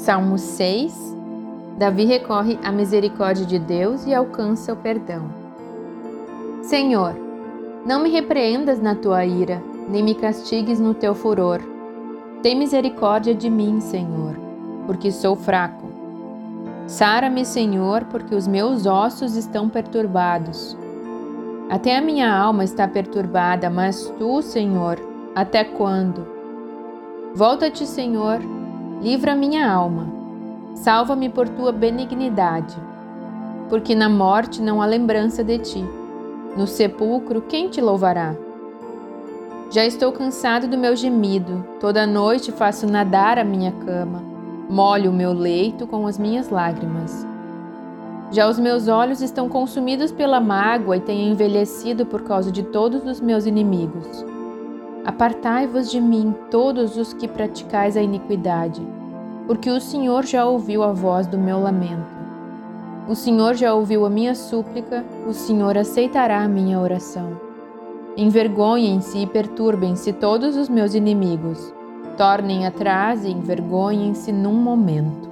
Salmo 6 Davi recorre à misericórdia de Deus e alcança o perdão. Senhor, não me repreendas na tua ira, nem me castigues no teu furor. Tem misericórdia de mim, Senhor, porque sou fraco. Sara-me, Senhor, porque os meus ossos estão perturbados. Até a minha alma está perturbada, mas tu, Senhor, até quando? Volta-te, Senhor, Livra minha alma. Salva-me por tua benignidade. Porque na morte não há lembrança de ti. No sepulcro, quem te louvará? Já estou cansado do meu gemido. Toda noite faço nadar a minha cama. Molho o meu leito com as minhas lágrimas. Já os meus olhos estão consumidos pela mágoa e tenho envelhecido por causa de todos os meus inimigos. Apartai-vos de mim, todos os que praticais a iniquidade, porque o Senhor já ouviu a voz do meu lamento. O Senhor já ouviu a minha súplica, o Senhor aceitará a minha oração. Envergonhem-se e perturbem-se todos os meus inimigos, tornem atrás e envergonhem-se num momento.